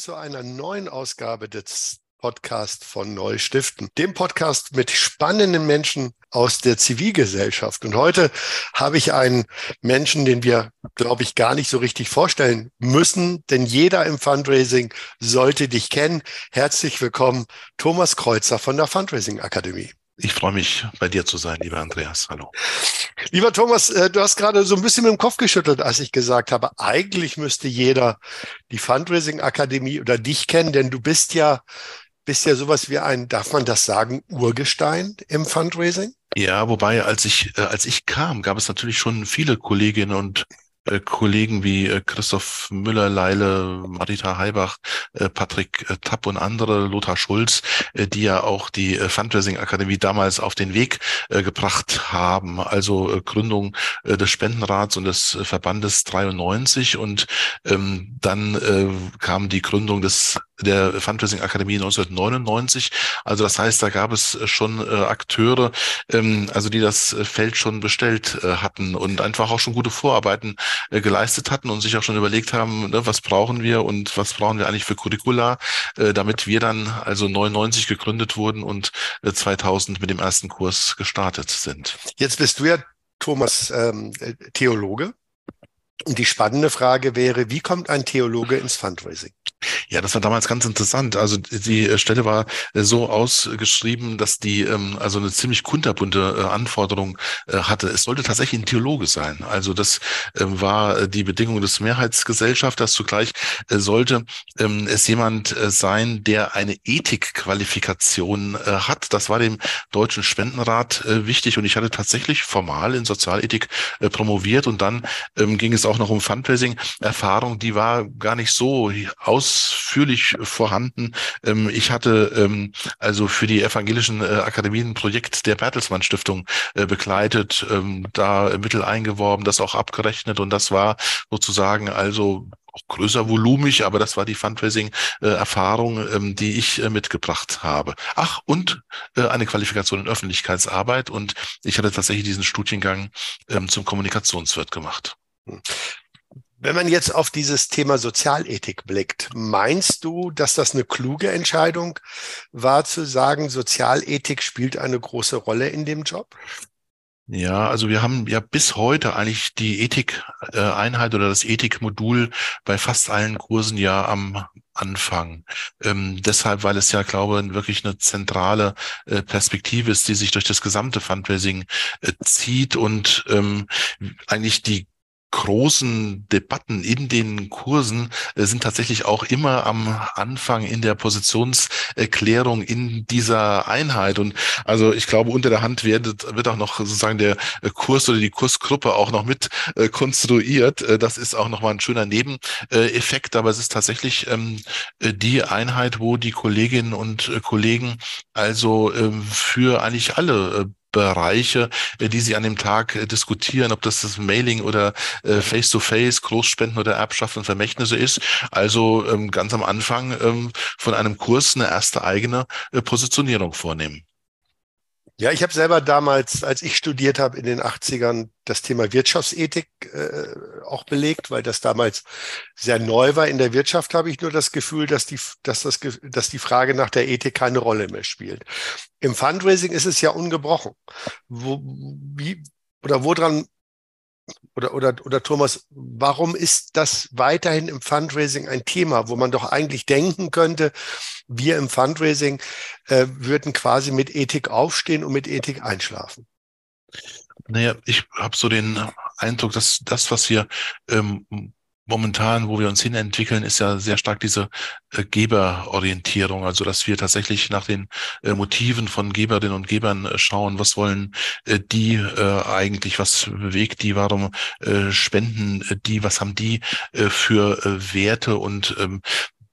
Zu einer neuen Ausgabe des Podcasts von Neustiften, dem Podcast mit spannenden Menschen aus der Zivilgesellschaft. Und heute habe ich einen Menschen, den wir, glaube ich, gar nicht so richtig vorstellen müssen, denn jeder im Fundraising sollte dich kennen. Herzlich willkommen, Thomas Kreuzer von der Fundraising Akademie. Ich freue mich, bei dir zu sein, lieber Andreas. Hallo. Lieber Thomas, äh, du hast gerade so ein bisschen mit dem Kopf geschüttelt, als ich gesagt habe, eigentlich müsste jeder die Fundraising Akademie oder dich kennen, denn du bist ja, bist ja sowas wie ein, darf man das sagen, Urgestein im Fundraising? Ja, wobei, als ich, äh, als ich kam, gab es natürlich schon viele Kolleginnen und Kollegen wie äh, Christoph Müller-Leile, Marita Heibach, äh, Patrick äh, Tapp und andere, Lothar Schulz, äh, die ja auch die äh, Fundraising Akademie damals auf den Weg gebracht haben. Also Gründung des Spendenrats und des Verbandes 93 und ähm, dann kam die Gründung des der Fundraising Akademie 1999. Also das heißt, da gab es schon Akteure, ähm, also die das Feld schon bestellt hatten und einfach auch schon gute Vorarbeiten äh, geleistet hatten und sich auch schon überlegt haben, ne, was brauchen wir und was brauchen wir eigentlich für Curricula, äh, damit wir dann also 99 gegründet wurden und äh, 2000 mit dem ersten Kurs gestartet sind. Jetzt bist du ja, Thomas, ähm, Theologe. Und die spannende Frage wäre, wie kommt ein Theologe ins Fundraising? Ja, das war damals ganz interessant. Also die äh, Stelle war äh, so ausgeschrieben, dass die ähm, also eine ziemlich kunterbunte äh, Anforderung hatte. Es sollte tatsächlich ein Theologe sein. Also das ähm, war die Bedingung des Mehrheitsgesellschafters. Zugleich sollte ähm, es jemand sein, der eine Ethikqualifikation hat. Das war dem Deutschen Spendenrat wichtig und ich hatte tatsächlich formal in Sozialethik promoviert und dann ging es auch noch um Fundraising. Erfahrung, die war gar nicht so ausführlich vorhanden. Ähm, ich hatte ähm, also für die evangelischen äh, Akademien ein Projekt der Bertelsmann Stiftung äh, begleitet, ähm, da Mittel eingeworben, das auch abgerechnet und das war sozusagen also auch größer volumig, aber das war die Fundraising-Erfahrung, ähm, die ich äh, mitgebracht habe. Ach, und äh, eine Qualifikation in Öffentlichkeitsarbeit und ich hatte tatsächlich diesen Studiengang zum Kommunikationswirt gemacht. Wenn man jetzt auf dieses Thema Sozialethik blickt, meinst du, dass das eine kluge Entscheidung war, zu sagen, Sozialethik spielt eine große Rolle in dem Job? Ja, also wir haben ja bis heute eigentlich die Ethik-Einheit oder das Ethikmodul bei fast allen Kursen ja am Anfang. Ähm, deshalb, weil es ja, glaube ich, wirklich eine zentrale äh, Perspektive ist, die sich durch das gesamte Fundraising äh, zieht und ähm, eigentlich die großen Debatten in den Kursen äh, sind tatsächlich auch immer am Anfang in der Positionserklärung in dieser Einheit. Und also ich glaube, unter der Hand wird, wird auch noch sozusagen der äh, Kurs oder die Kursgruppe auch noch mit äh, konstruiert. Das ist auch nochmal ein schöner Nebeneffekt, aber es ist tatsächlich ähm, die Einheit, wo die Kolleginnen und Kollegen also ähm, für eigentlich alle Bereiche, äh, die Sie an dem Tag äh, diskutieren, ob das das Mailing oder äh, Face-to-Face, Großspenden oder Erbschaften und Vermächtnisse ist. Also ähm, ganz am Anfang ähm, von einem Kurs eine erste eigene Positionierung vornehmen. Ja, ich habe selber damals, als ich studiert habe in den 80ern, das Thema Wirtschaftsethik äh, auch belegt, weil das damals sehr neu war. In der Wirtschaft habe ich nur das Gefühl, dass die, dass das, dass die Frage nach der Ethik keine Rolle mehr spielt. Im Fundraising ist es ja ungebrochen. Wo, wie, oder woran oder, oder, oder Thomas, warum ist das weiterhin im Fundraising ein Thema, wo man doch eigentlich denken könnte, wir im Fundraising äh, würden quasi mit Ethik aufstehen und mit Ethik einschlafen? Naja, ich habe so den Eindruck, dass das, was wir ähm, momentan, wo wir uns hinentwickeln, ist ja sehr stark diese äh, Geberorientierung, also dass wir tatsächlich nach den äh, Motiven von Geberinnen und Gebern äh, schauen, was wollen äh, die äh, eigentlich, was bewegt die, warum äh, spenden die, was haben die für Werte und ähm,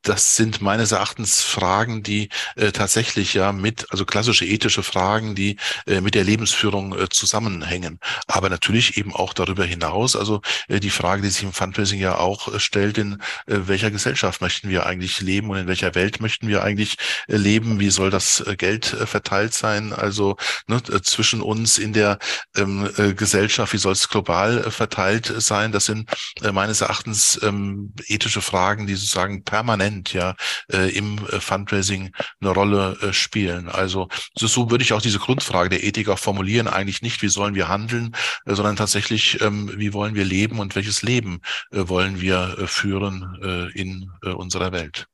das sind meines Erachtens Fragen, die äh, tatsächlich ja mit, also klassische ethische Fragen, die äh, mit der Lebensführung äh, zusammenhängen. Aber natürlich eben auch darüber hinaus, also äh, die Frage, die sich im Fundraising ja auch äh, stellt, in äh, welcher Gesellschaft möchten wir eigentlich leben und in welcher Welt möchten wir eigentlich äh, leben? Wie soll das äh, Geld äh, verteilt sein? Also ne, äh, zwischen uns in der ähm, äh, Gesellschaft, wie soll es global äh, verteilt sein? Das sind äh, meines Erachtens ähm, ethische Fragen, die sozusagen permanent Prozent ja äh, im äh, Fundraising eine Rolle äh, spielen. Also so würde ich auch diese Grundfrage der Ethik auch formulieren. Eigentlich nicht, wie sollen wir handeln, äh, sondern tatsächlich, ähm, wie wollen wir leben und welches Leben äh, wollen wir äh, führen äh, in äh, unserer Welt.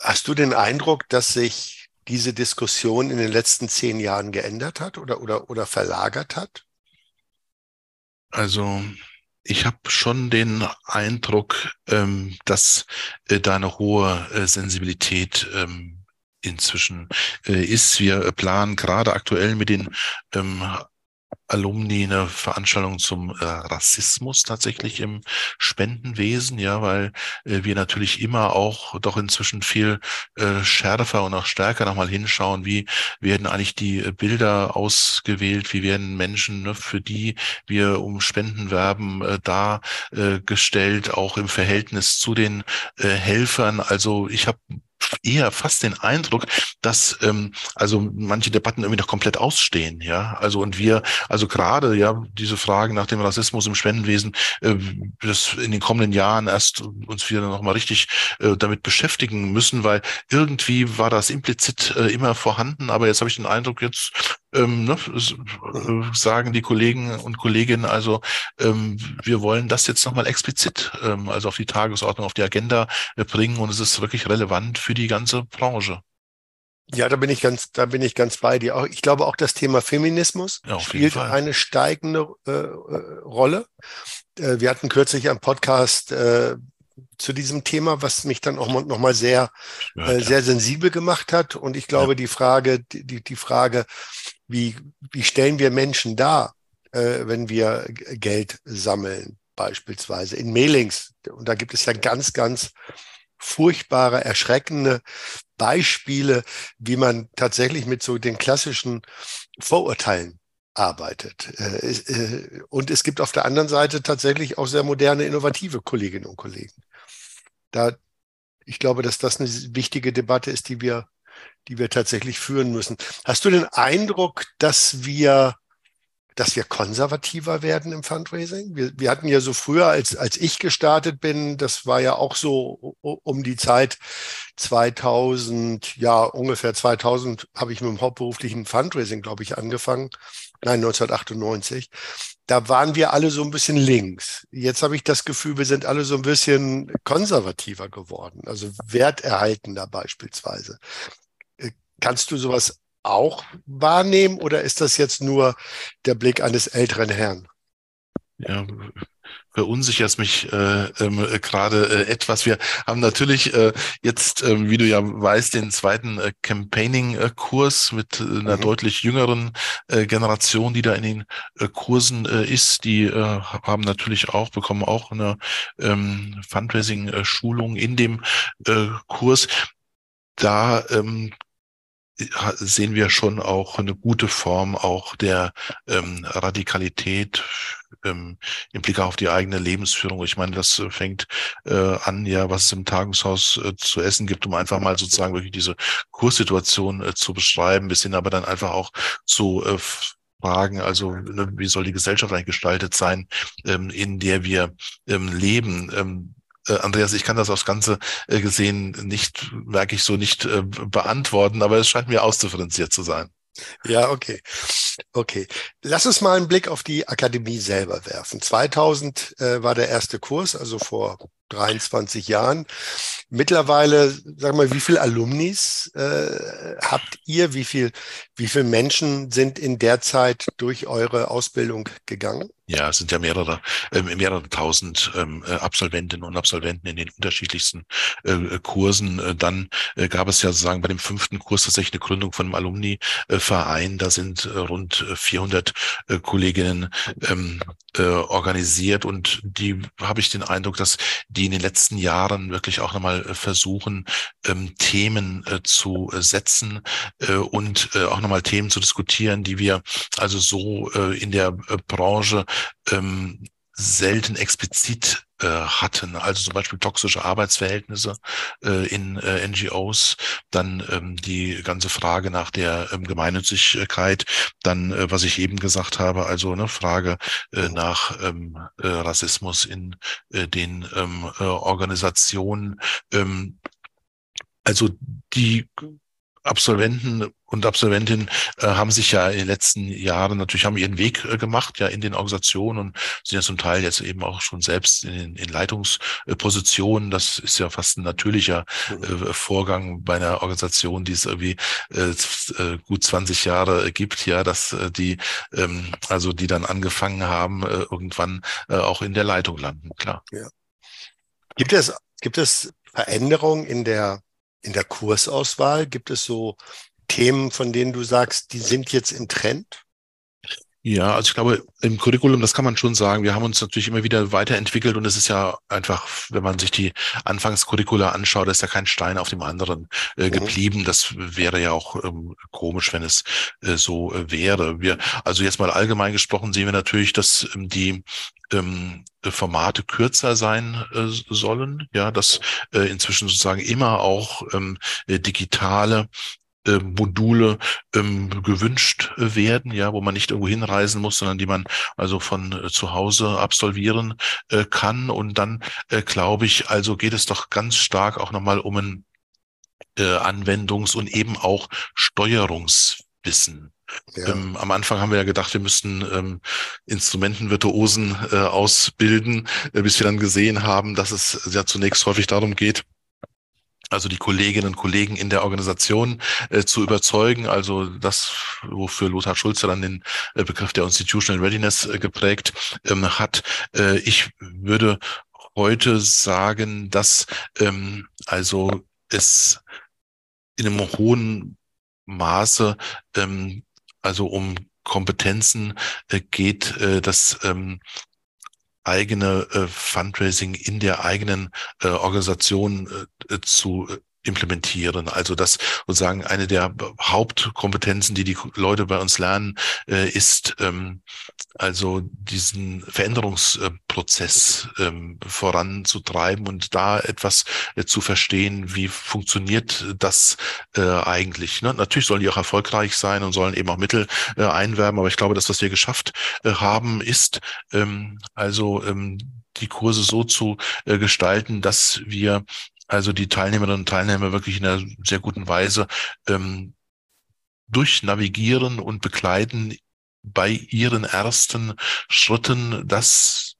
Hast du den Eindruck, dass sich diese Diskussion in den letzten zehn Jahren geändert hat oder, oder, oder verlagert hat? Also ich habe schon den Eindruck, ähm, dass äh, da eine hohe äh, Sensibilität ähm, inzwischen äh, ist. Wir planen gerade aktuell mit den ähm, Alumni eine Veranstaltung zum äh, Rassismus tatsächlich im Spendenwesen, ja, weil äh, wir natürlich immer auch doch inzwischen viel äh, schärfer und auch stärker nochmal hinschauen, wie werden eigentlich die äh, Bilder ausgewählt, wie werden Menschen, ne, für die wir um Spenden werben, äh, dargestellt, auch im Verhältnis zu den äh, Helfern. Also ich habe eher fast den Eindruck, dass ähm, also manche Debatten irgendwie noch komplett ausstehen, ja. Also und wir, also gerade ja diese Fragen nach dem Rassismus im Spendenwesen, äh, das in den kommenden Jahren erst uns wieder noch mal richtig äh, damit beschäftigen müssen, weil irgendwie war das implizit äh, immer vorhanden, aber jetzt habe ich den Eindruck, jetzt ähm, ne, äh, sagen die Kollegen und Kolleginnen also, ähm, wir wollen das jetzt nochmal explizit, ähm, also auf die Tagesordnung, auf die Agenda äh, bringen und es ist wirklich relevant für die ganze Branche. Ja, da bin ich ganz, da bin ich ganz bei dir. Auch, ich glaube auch das Thema Feminismus ja, spielt eine steigende äh, äh, Rolle. Äh, wir hatten kürzlich einen Podcast zu diesem Thema, was mich dann auch noch mal sehr, ja, sehr sensibel gemacht hat. Und ich glaube, ja. die Frage, die, die Frage, wie, wie stellen wir Menschen dar, äh, wenn wir Geld sammeln, beispielsweise in Mailings. Und da gibt es ja ganz, ganz furchtbare, erschreckende Beispiele, wie man tatsächlich mit so den klassischen Vorurteilen arbeitet. Äh, äh, und es gibt auf der anderen Seite tatsächlich auch sehr moderne, innovative Kolleginnen und Kollegen. Da, ich glaube, dass das eine wichtige Debatte ist, die wir, die wir tatsächlich führen müssen. Hast du den Eindruck, dass wir dass wir konservativer werden im Fundraising. Wir, wir hatten ja so früher, als, als ich gestartet bin, das war ja auch so um die Zeit 2000, ja ungefähr 2000 habe ich mit dem hauptberuflichen Fundraising, glaube ich, angefangen. Nein, 1998. Da waren wir alle so ein bisschen links. Jetzt habe ich das Gefühl, wir sind alle so ein bisschen konservativer geworden, also werterhaltender beispielsweise. Äh, kannst du sowas auch wahrnehmen oder ist das jetzt nur der Blick eines älteren Herrn? Ja, verunsichert mich äh, äh, gerade äh, etwas. Wir haben natürlich äh, jetzt, äh, wie du ja weißt, den zweiten äh, Campaigning-Kurs mit äh, einer mhm. deutlich jüngeren äh, Generation, die da in den äh, Kursen äh, ist. Die äh, haben natürlich auch, bekommen auch eine ähm, Fundraising-Schulung in dem äh, Kurs. Da ähm, sehen wir schon auch eine gute Form auch der ähm, Radikalität ähm, im Blick auf die eigene Lebensführung. Ich meine, das äh, fängt äh, an, ja, was es im Tagungshaus äh, zu essen gibt, um einfach mal sozusagen wirklich diese Kurssituation äh, zu beschreiben, bis hin aber dann einfach auch zu äh, Fragen, also ne, wie soll die Gesellschaft eigentlich gestaltet sein, ähm, in der wir ähm, leben. Ähm, äh, Andreas, ich kann das aufs Ganze äh, gesehen nicht, merke ich so nicht äh, beantworten, aber es scheint mir ausdifferenziert zu sein. Ja, okay. Okay. Lass uns mal einen Blick auf die Akademie selber werfen. 2000 äh, war der erste Kurs, also vor 23 Jahren. Mittlerweile, sag mal, wie viele Alumnis äh, habt ihr? Wie viel, wie viele Menschen sind in der Zeit durch eure Ausbildung gegangen? Ja, es sind ja mehrere, äh, mehrere tausend ähm, äh, Absolventinnen und Absolventen in den unterschiedlichsten äh, Kursen. Äh, dann äh, gab es ja sozusagen bei dem fünften Kurs tatsächlich eine Gründung von einem Alumni-Verein. Da sind äh, rund 400 äh, Kolleginnen ähm, äh, organisiert und die habe ich den Eindruck, dass die in den letzten Jahren wirklich auch nochmal äh, versuchen, ähm, Themen äh, zu äh, setzen und auch nochmal Themen zu diskutieren, die wir also so in der Branche ähm, selten explizit äh, hatten, also zum Beispiel toxische Arbeitsverhältnisse äh, in äh, NGOs, dann ähm, die ganze Frage nach der ähm, Gemeinnützigkeit, dann äh, was ich eben gesagt habe, also eine Frage äh, nach ähm, äh, Rassismus in äh, den ähm, äh, Organisationen. Ähm, also die Absolventen und Absolventinnen äh, haben sich ja in den letzten Jahren natürlich haben ihren Weg äh, gemacht, ja, in den Organisationen und sind ja zum Teil jetzt eben auch schon selbst in, in Leitungspositionen. Das ist ja fast ein natürlicher mhm. äh, Vorgang bei einer Organisation, die es irgendwie äh, äh gut 20 Jahre gibt, ja, dass äh, die, ähm, also die dann angefangen haben, äh, irgendwann äh, auch in der Leitung landen, klar. Ja. Gibt es, gibt es Veränderungen in der in der Kursauswahl? Gibt es so Themen, von denen du sagst, die sind jetzt im Trend? Ja, also ich glaube, im Curriculum, das kann man schon sagen, wir haben uns natürlich immer wieder weiterentwickelt und es ist ja einfach, wenn man sich die Anfangscurricula anschaut, ist ja kein Stein auf dem anderen äh, mhm. geblieben. Das wäre ja auch ähm, komisch, wenn es äh, so äh, wäre. Wir, also jetzt mal allgemein gesprochen sehen wir natürlich, dass ähm, die ähm, Formate kürzer sein äh, sollen, ja, dass äh, inzwischen sozusagen immer auch ähm, äh, digitale äh, Module ähm, gewünscht werden, ja, wo man nicht irgendwo hinreisen muss, sondern die man also von äh, zu Hause absolvieren äh, kann. Und dann äh, glaube ich, also geht es doch ganz stark auch nochmal um ein äh, Anwendungs- und eben auch Steuerungswissen. Ja. Ähm, am Anfang haben wir ja gedacht, wir müssten ähm, Instrumentenvirtuosen äh, ausbilden, äh, bis wir dann gesehen haben, dass es ja zunächst häufig darum geht, also die Kolleginnen und Kollegen in der Organisation äh, zu überzeugen. Also das, wofür Lothar Schulze dann den äh, Begriff der Institutional Readiness äh, geprägt ähm, hat. Äh, ich würde heute sagen, dass ähm, also es in einem hohen Maße ähm, also um Kompetenzen äh, geht, äh, das ähm, eigene äh, Fundraising in der eigenen äh, Organisation äh, zu implementieren. Also das sozusagen eine der Hauptkompetenzen, die die Leute bei uns lernen, äh, ist ähm, also diesen Veränderungsprozess ähm, voranzutreiben und da etwas äh, zu verstehen, wie funktioniert das äh, eigentlich. Ne? Natürlich sollen die auch erfolgreich sein und sollen eben auch Mittel äh, einwerben, aber ich glaube, das, was wir geschafft äh, haben, ist ähm, also ähm, die Kurse so zu äh, gestalten, dass wir also die Teilnehmerinnen und Teilnehmer wirklich in einer sehr guten Weise ähm, durchnavigieren und begleiten bei ihren ersten Schritten, dass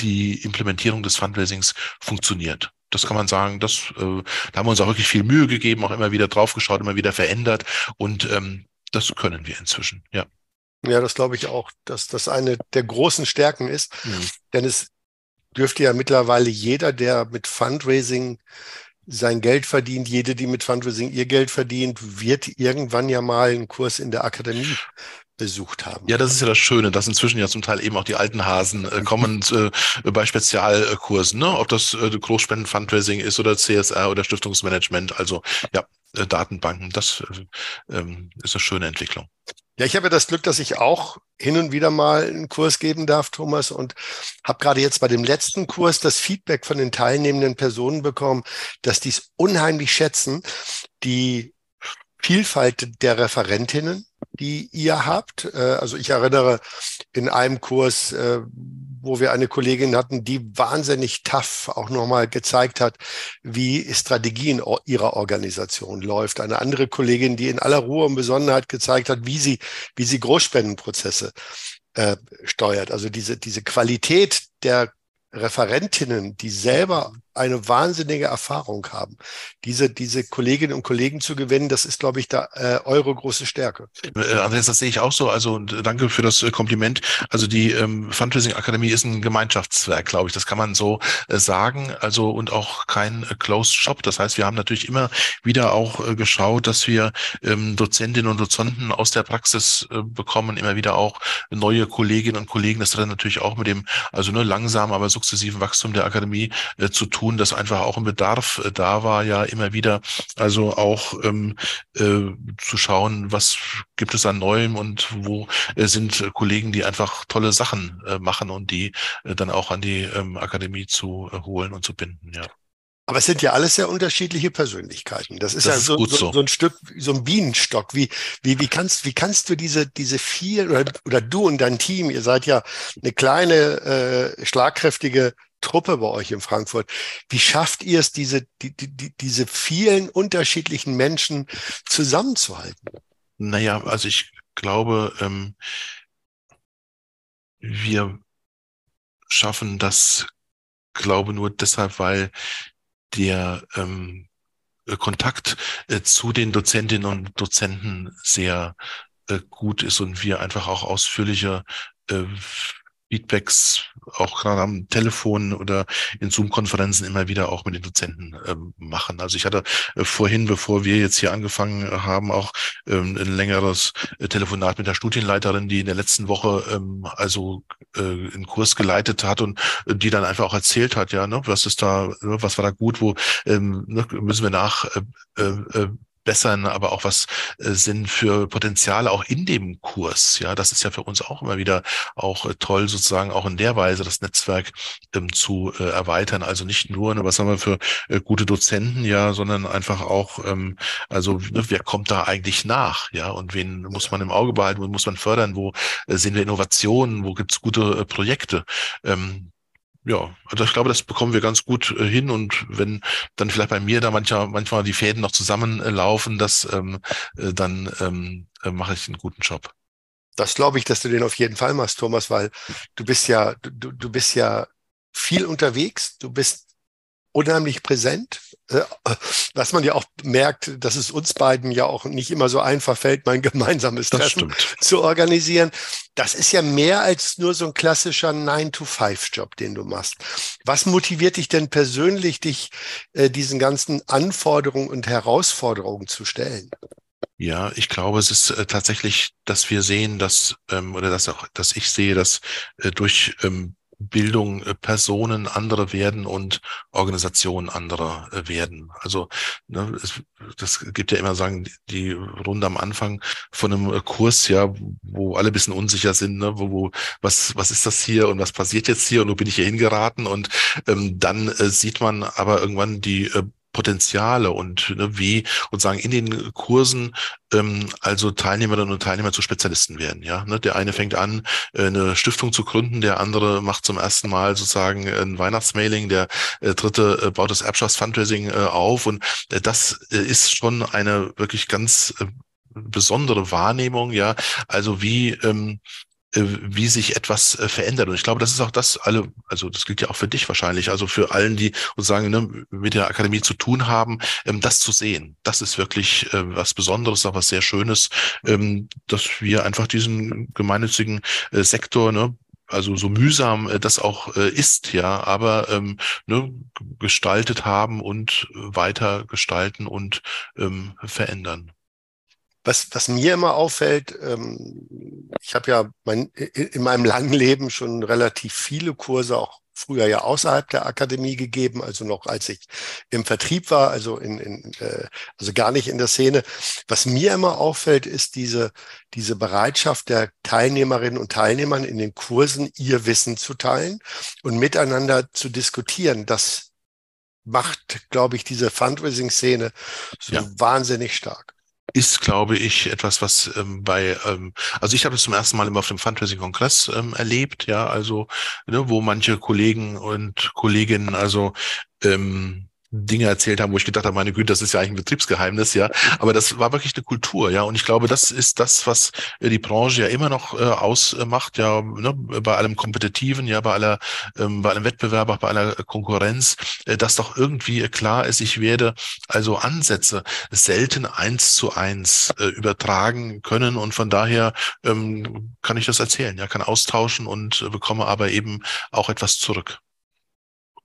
die Implementierung des Fundraisings funktioniert. Das kann man sagen, das, äh, da haben wir uns auch wirklich viel Mühe gegeben, auch immer wieder draufgeschaut, immer wieder verändert und ähm, das können wir inzwischen, ja. Ja, das glaube ich auch, dass das eine der großen Stärken ist, mhm. denn es dürfte ja mittlerweile jeder, der mit Fundraising sein Geld verdient, jede, die mit Fundraising ihr Geld verdient, wird irgendwann ja mal einen Kurs in der Akademie besucht haben. Ja, das ist ja das Schöne, dass inzwischen ja zum Teil eben auch die alten Hasen äh, kommen äh, bei Spezialkursen, ne? ob das äh, Großspenden-Fundraising ist oder CSR oder Stiftungsmanagement, also ja, Datenbanken, das äh, ähm, ist eine schöne Entwicklung. Ja, ich habe das Glück, dass ich auch hin und wieder mal einen Kurs geben darf, Thomas, und habe gerade jetzt bei dem letzten Kurs das Feedback von den teilnehmenden Personen bekommen, dass die es unheimlich schätzen, die Vielfalt der Referentinnen, die ihr habt. Äh, also ich erinnere in einem Kurs, äh, wo wir eine Kollegin hatten, die wahnsinnig tough auch nochmal gezeigt hat, wie Strategie in ihrer Organisation läuft. Eine andere Kollegin, die in aller Ruhe und Besonnenheit gezeigt hat, wie sie, wie sie Großspendenprozesse äh, steuert. Also diese, diese Qualität der Referentinnen, die selber eine wahnsinnige Erfahrung haben. Diese, diese Kolleginnen und Kollegen zu gewinnen, das ist, glaube ich, da äh, eure große Stärke. Äh, Andreas, das sehe ich auch so. Also danke für das äh, Kompliment. Also die ähm, Fundraising Akademie ist ein Gemeinschaftswerk, glaube ich. Das kann man so äh, sagen. Also und auch kein äh, Closed Shop. Das heißt, wir haben natürlich immer wieder auch äh, geschaut, dass wir ähm, Dozentinnen und Dozenten aus der Praxis äh, bekommen, immer wieder auch neue Kolleginnen und Kollegen. Das hat natürlich auch mit dem, also nur langsam, aber sukzessiven Wachstum der Akademie äh, zu tun, dass einfach auch ein Bedarf äh, da war, ja immer wieder, also auch ähm, äh, zu schauen, was gibt es an Neuem und wo äh, sind Kollegen, die einfach tolle Sachen äh, machen und die äh, dann auch an die ähm, Akademie zu äh, holen und zu binden, ja. Aber es sind ja alles sehr unterschiedliche Persönlichkeiten. Das ist das ja ist so, so, so, ein Stück, so ein Bienenstock. Wie, wie, wie kannst, wie kannst du diese, diese vier oder, oder du und dein Team, ihr seid ja eine kleine, äh, schlagkräftige Truppe bei euch in Frankfurt. Wie schafft ihr es, diese, die, die, diese vielen unterschiedlichen Menschen zusammenzuhalten? Naja, also ich glaube, ähm, wir schaffen das, glaube nur deshalb, weil der ähm, äh, Kontakt äh, zu den Dozentinnen und Dozenten sehr äh, gut ist und wir einfach auch ausführliche äh, Feedbacks auch gerade am Telefon oder in Zoom-Konferenzen immer wieder auch mit den Dozenten ähm, machen. Also ich hatte äh, vorhin, bevor wir jetzt hier angefangen haben, auch ähm, ein längeres äh, Telefonat mit der Studienleiterin, die in der letzten Woche ähm, also äh, einen Kurs geleitet hat und äh, die dann einfach auch erzählt hat, ja, ne, was ist da, ne, was war da gut, wo ähm, ne, müssen wir nach äh, äh, bessern, aber auch was äh, sind für Potenziale auch in dem Kurs. Ja, das ist ja für uns auch immer wieder auch äh, toll, sozusagen auch in der Weise das Netzwerk ähm, zu äh, erweitern. Also nicht nur, ne, was haben wir für gute Dozenten, ja, sondern einfach auch, ähm, also ne, wer kommt da eigentlich nach, ja, und wen muss man im Auge behalten, wo muss man fördern, wo sehen wir Innovationen, wo gibt's gute Projekte. Ähm, ja, also ich glaube, das bekommen wir ganz gut äh, hin und wenn dann vielleicht bei mir da manchmal, manchmal die Fäden noch zusammenlaufen, das ähm, äh, dann ähm, äh, mache ich einen guten Job. Das glaube ich, dass du den auf jeden Fall machst, Thomas, weil du bist ja, du, du bist ja viel unterwegs, du bist unheimlich präsent, äh, was man ja auch merkt, dass es uns beiden ja auch nicht immer so einfach fällt, mein gemeinsames Treffen zu organisieren. Das ist ja mehr als nur so ein klassischer 9-to-5-Job, den du machst. Was motiviert dich denn persönlich, dich äh, diesen ganzen Anforderungen und Herausforderungen zu stellen? Ja, ich glaube, es ist äh, tatsächlich, dass wir sehen, dass ähm, oder dass auch, dass ich sehe, dass äh, durch ähm, Bildung äh, Personen andere werden und Organisationen andere äh, werden. Also ne, es, das gibt ja immer sagen die Runde am Anfang von einem äh, Kurs, ja, wo alle bisschen unsicher sind, ne, wo, wo was was ist das hier und was passiert jetzt hier und wo bin ich hier hingeraten und ähm, dann äh, sieht man aber irgendwann die äh, Potenziale und ne, wie und sagen in den Kursen ähm, also Teilnehmerinnen und Teilnehmer zu Spezialisten werden. Ja, ne, der eine fängt an, äh, eine Stiftung zu gründen, der andere macht zum ersten Mal sozusagen ein Weihnachtsmailing, der äh, dritte äh, baut das Erbschafts Fundraising äh, auf und äh, das äh, ist schon eine wirklich ganz äh, besondere Wahrnehmung, ja, also wie ähm, äh, wie sich etwas äh, verändert. Und ich glaube, das ist auch das alle, also das gilt ja auch für dich wahrscheinlich, also für allen, die sozusagen ne, mit der Akademie zu tun haben, ähm, das zu sehen. Das ist wirklich äh, was Besonderes, auch was sehr Schönes, ähm, dass wir einfach diesen gemeinnützigen Sektor, ne, also so mühsam das auch ist, ja, aber ähm, ne, gestaltet haben und weiter gestalten und ähm, verändern. Was, was mir immer auffällt, ähm, ich habe ja mein, in meinem langen Leben schon relativ viele Kurse auch früher ja außerhalb der Akademie gegeben, also noch als ich im Vertrieb war, also in, in äh, also gar nicht in der Szene. Was mir immer auffällt, ist diese diese Bereitschaft der Teilnehmerinnen und Teilnehmern in den Kursen ihr Wissen zu teilen und miteinander zu diskutieren. Das macht, glaube ich, diese Fundraising-Szene so ja. wahnsinnig stark ist, glaube ich, etwas, was ähm, bei, ähm, also ich habe es zum ersten Mal immer auf dem Fundraising-Kongress ähm, erlebt, ja, also, ne, wo manche Kollegen und Kolleginnen also ähm, Dinge erzählt haben, wo ich gedacht habe, meine Güte, das ist ja eigentlich ein Betriebsgeheimnis, ja. Aber das war wirklich eine Kultur, ja. Und ich glaube, das ist das, was äh, die Branche ja immer noch äh, ausmacht, ja, ne, bei allem Kompetitiven, ja, bei aller, ähm, bei allem Wettbewerb, auch bei aller Konkurrenz, äh, dass doch irgendwie klar ist, ich werde also Ansätze selten eins zu eins äh, übertragen können und von daher ähm, kann ich das erzählen, ja, kann austauschen und äh, bekomme aber eben auch etwas zurück.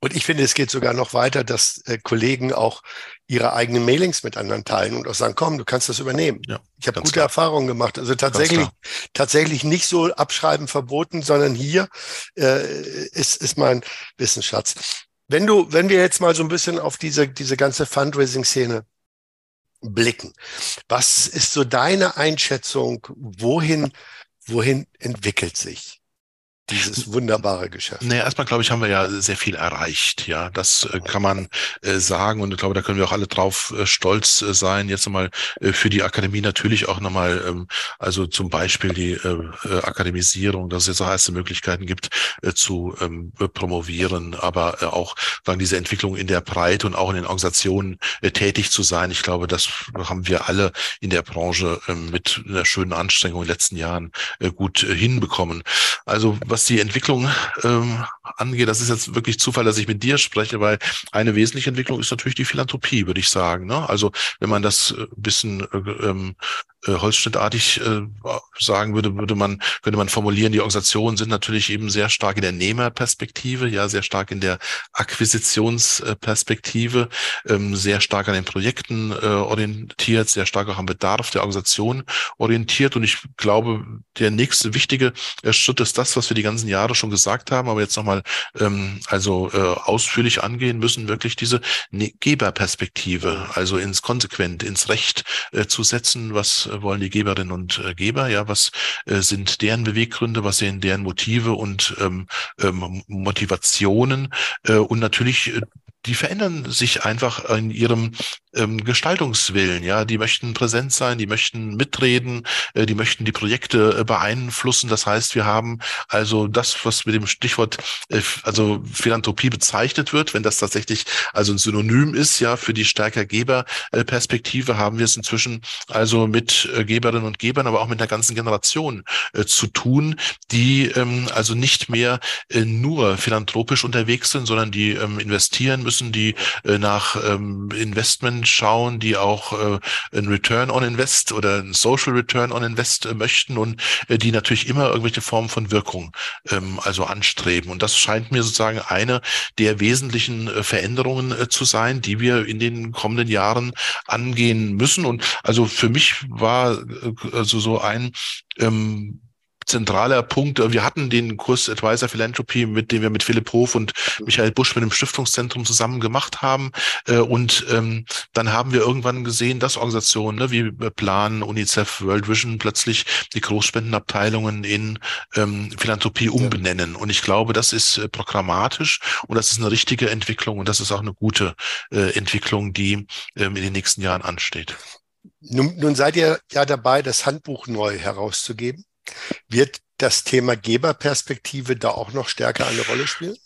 Und ich finde, es geht sogar noch weiter, dass äh, Kollegen auch ihre eigenen Mailings mit anderen teilen und auch sagen, komm, du kannst das übernehmen. Ja, ich habe gute klar. Erfahrungen gemacht. Also tatsächlich, tatsächlich nicht so abschreiben verboten, sondern hier äh, ist, ist mein Wissensschatz. Wenn du, wenn wir jetzt mal so ein bisschen auf diese, diese ganze Fundraising-Szene blicken, was ist so deine Einschätzung, wohin, wohin entwickelt sich dieses wunderbare Geschäft? Naja, erstmal glaube ich, haben wir ja sehr viel erreicht. Ja, das äh, kann man äh, sagen und ich glaube, da können wir auch alle drauf äh, stolz äh, sein. Jetzt nochmal äh, für die Akademie natürlich auch nochmal, ähm, also zum Beispiel die äh, Akademisierung, dass es jetzt auch erste Möglichkeiten gibt zu ähm, promovieren, aber auch dann diese Entwicklung in der Breite und auch in den Organisationen tätig zu sein. Ich glaube, das haben wir alle in der Branche äh, mit einer schönen Anstrengung in den letzten Jahren gut hinbekommen. Also was die Entwicklung ähm, angeht, das ist jetzt wirklich Zufall, dass ich mit dir spreche, weil eine wesentliche Entwicklung ist natürlich die Philanthropie, würde ich sagen. Ne? Also wenn man das ein äh, bisschen äh, ähm, äh, holzschnittartig äh, sagen würde, würde man, könnte man formulieren, die Organisationen sind natürlich eben sehr stark in der Nehmerperspektive, ja, sehr stark in der Akquisitionsperspektive, ähm, sehr stark an den Projekten äh, orientiert, sehr stark auch am Bedarf der Organisation orientiert. Und ich glaube, der nächste wichtige äh, Schritt ist das, was wir die ganzen Jahre schon gesagt haben, aber jetzt nochmal ähm, also äh, ausführlich angehen müssen, wirklich diese ne Geberperspektive, also ins Konsequent, ins Recht äh, zu setzen, was wollen die Geberinnen und äh, Geber? Ja, was äh, sind deren Beweggründe? Was sind deren Motive und ähm, ähm, Motivationen? Äh, und natürlich die verändern sich einfach in ihrem ähm, Gestaltungswillen. Ja, die möchten präsent sein, die möchten mitreden, äh, die möchten die Projekte äh, beeinflussen. Das heißt, wir haben also das, was mit dem Stichwort äh, also Philanthropie bezeichnet wird, wenn das tatsächlich also ein Synonym ist, ja, für die stärker Geberperspektive, haben wir es inzwischen also mit äh, Geberinnen und Gebern, aber auch mit einer ganzen Generation äh, zu tun, die ähm, also nicht mehr äh, nur philanthropisch unterwegs sind, sondern die ähm, investieren müssen die äh, nach ähm, Investment schauen, die auch äh, ein Return on Invest oder ein Social Return on Invest äh, möchten und äh, die natürlich immer irgendwelche Formen von Wirkung ähm, also anstreben. Und das scheint mir sozusagen eine der wesentlichen äh, Veränderungen äh, zu sein, die wir in den kommenden Jahren angehen müssen. Und also für mich war äh, also so ein ähm, zentraler Punkt. Wir hatten den Kurs Advisor Philanthropy, mit dem wir mit Philipp Hof und Michael Busch mit dem Stiftungszentrum zusammen gemacht haben. Äh, und ähm, dann haben wir irgendwann gesehen, dass Organisationen ne, wie Plan, UNICEF, World Vision plötzlich die Großspendenabteilungen in ähm, Philanthropie umbenennen. Und ich glaube, das ist äh, programmatisch und das ist eine richtige Entwicklung und das ist auch eine gute äh, Entwicklung, die ähm, in den nächsten Jahren ansteht. Nun, nun seid ihr ja dabei, das Handbuch neu herauszugeben. Wird das Thema Geberperspektive da auch noch stärker eine Rolle spielen?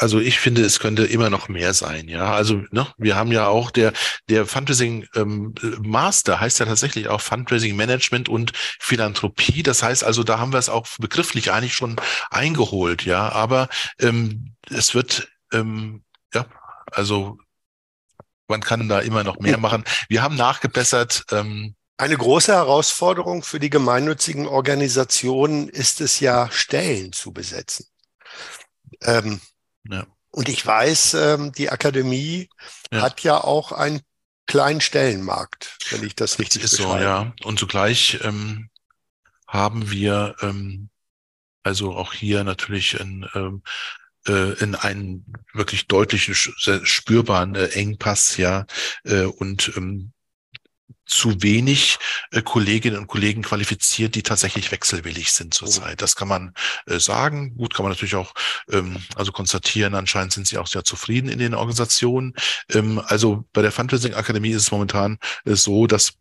Also ich finde, es könnte immer noch mehr sein, ja. Also ne, wir haben ja auch der der Fundraising ähm, Master heißt ja tatsächlich auch Fundraising Management und Philanthropie. Das heißt also, da haben wir es auch begrifflich eigentlich schon eingeholt, ja. Aber ähm, es wird ähm, ja also man kann da immer noch mehr machen. Wir haben nachgebessert. Ähm, eine große Herausforderung für die gemeinnützigen Organisationen ist es ja, Stellen zu besetzen. Ähm, ja. Und ich weiß, ähm, die Akademie ja. hat ja auch einen kleinen Stellenmarkt, wenn ich das richtig ist beschreibe. so, ja. Und zugleich ähm, haben wir ähm, also auch hier natürlich ein ähm, äh, in einen wirklich deutlichen, spürbaren äh, Engpass, ja, äh, und ähm, zu wenig äh, Kolleginnen und Kollegen qualifiziert, die tatsächlich wechselwillig sind zurzeit. Oh. Das kann man äh, sagen. Gut, kann man natürlich auch ähm, also konstatieren. Anscheinend sind sie auch sehr zufrieden in den Organisationen. Ähm, also bei der Fundraising Akademie ist es momentan äh, so, dass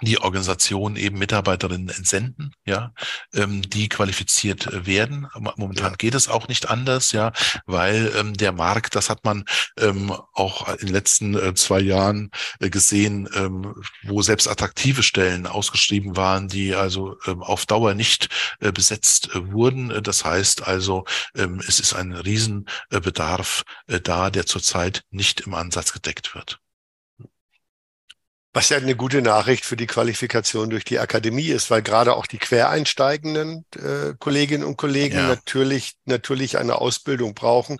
die Organisation eben Mitarbeiterinnen entsenden, ja, ähm, die qualifiziert äh, werden. Momentan ja. geht es auch nicht anders, ja, weil ähm, der Markt, das hat man ähm, auch in den letzten äh, zwei Jahren äh, gesehen, ähm, wo selbst attraktive Stellen ausgeschrieben waren, die also ähm, auf Dauer nicht äh, besetzt äh, wurden. Das heißt also, ähm, es ist ein Riesenbedarf äh, da, der zurzeit nicht im Ansatz gedeckt wird. Was ja eine gute Nachricht für die Qualifikation durch die Akademie ist, weil gerade auch die quereinsteigenden äh, Kolleginnen und Kollegen ja. natürlich, natürlich eine Ausbildung brauchen,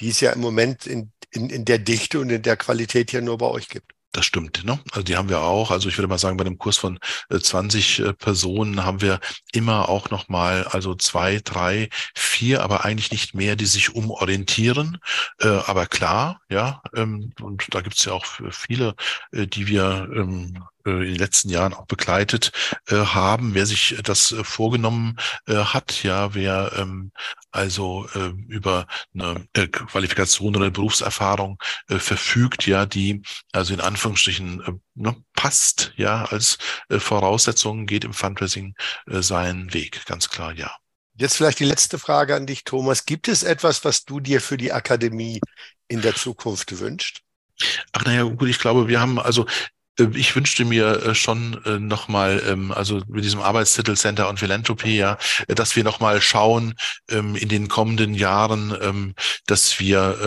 die es ja im Moment in, in, in der Dichte und in der Qualität ja nur bei euch gibt. Das stimmt. Ne? Also die haben wir auch. Also ich würde mal sagen, bei einem Kurs von 20 äh, äh, Personen haben wir immer auch noch mal also zwei, drei, vier, aber eigentlich nicht mehr, die sich umorientieren. Äh, aber klar, ja, ähm, und da gibt es ja auch viele, die wir ähm, in den letzten Jahren auch begleitet haben, wer sich das vorgenommen hat, ja, wer ähm, also über eine Qualifikation oder eine Berufserfahrung verfügt, ja, die also in Anführungsstrichen äh, ne, passt, ja, als äh, Voraussetzung, geht im Fundraising äh, seinen Weg, ganz klar, ja. Jetzt vielleicht die letzte Frage an dich, Thomas. Gibt es etwas, was du dir für die Akademie in der Zukunft wünscht? Ach naja, gut, ich glaube, wir haben also äh, ich wünschte mir äh, schon nochmal, ähm, also mit diesem Arbeitstitel Center on Philanthropy, ja, dass wir nochmal schauen ähm, in den kommenden Jahren, ähm, dass wir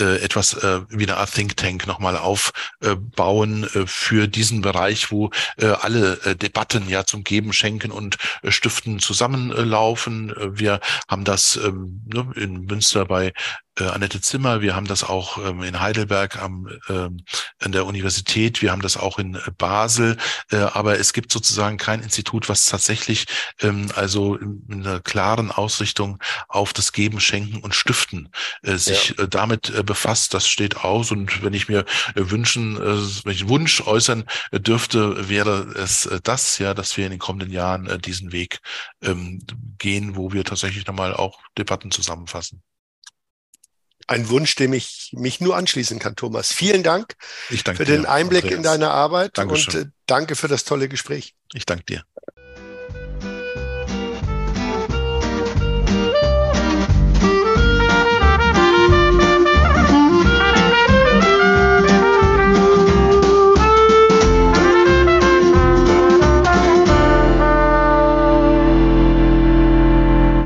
äh, etwas äh, wie eine Art Think Tank nochmal aufbauen äh, für diesen Bereich, wo äh, alle äh, Debatten ja zum Geben, Schenken und äh, Stiften zusammenlaufen. Äh, wir haben das ne, in Münster bei äh, Annette Zimmer, wir haben das auch ähm, in Heidelberg am, ähm, an der Universität, wir haben das auch in äh, Basel, äh, aber es gibt sozusagen kein Institut, was tatsächlich ähm, also in, in einer klaren Ausrichtung auf das Geben, Schenken und Stiften äh, sich ja. äh, damit äh, befasst. Das steht aus. Und wenn ich mir äh, wünschen, äh, wenn ich einen Wunsch äußern äh, dürfte, wäre es äh, das, ja, dass wir in den kommenden Jahren äh, diesen Weg ähm, gehen, wo wir tatsächlich nochmal auch Debatten zusammenfassen ein Wunsch, dem ich mich nur anschließen kann, Thomas. Vielen Dank für den Einblick Andreas. in deine Arbeit Dankeschön. und äh, danke für das tolle Gespräch. Ich danke dir.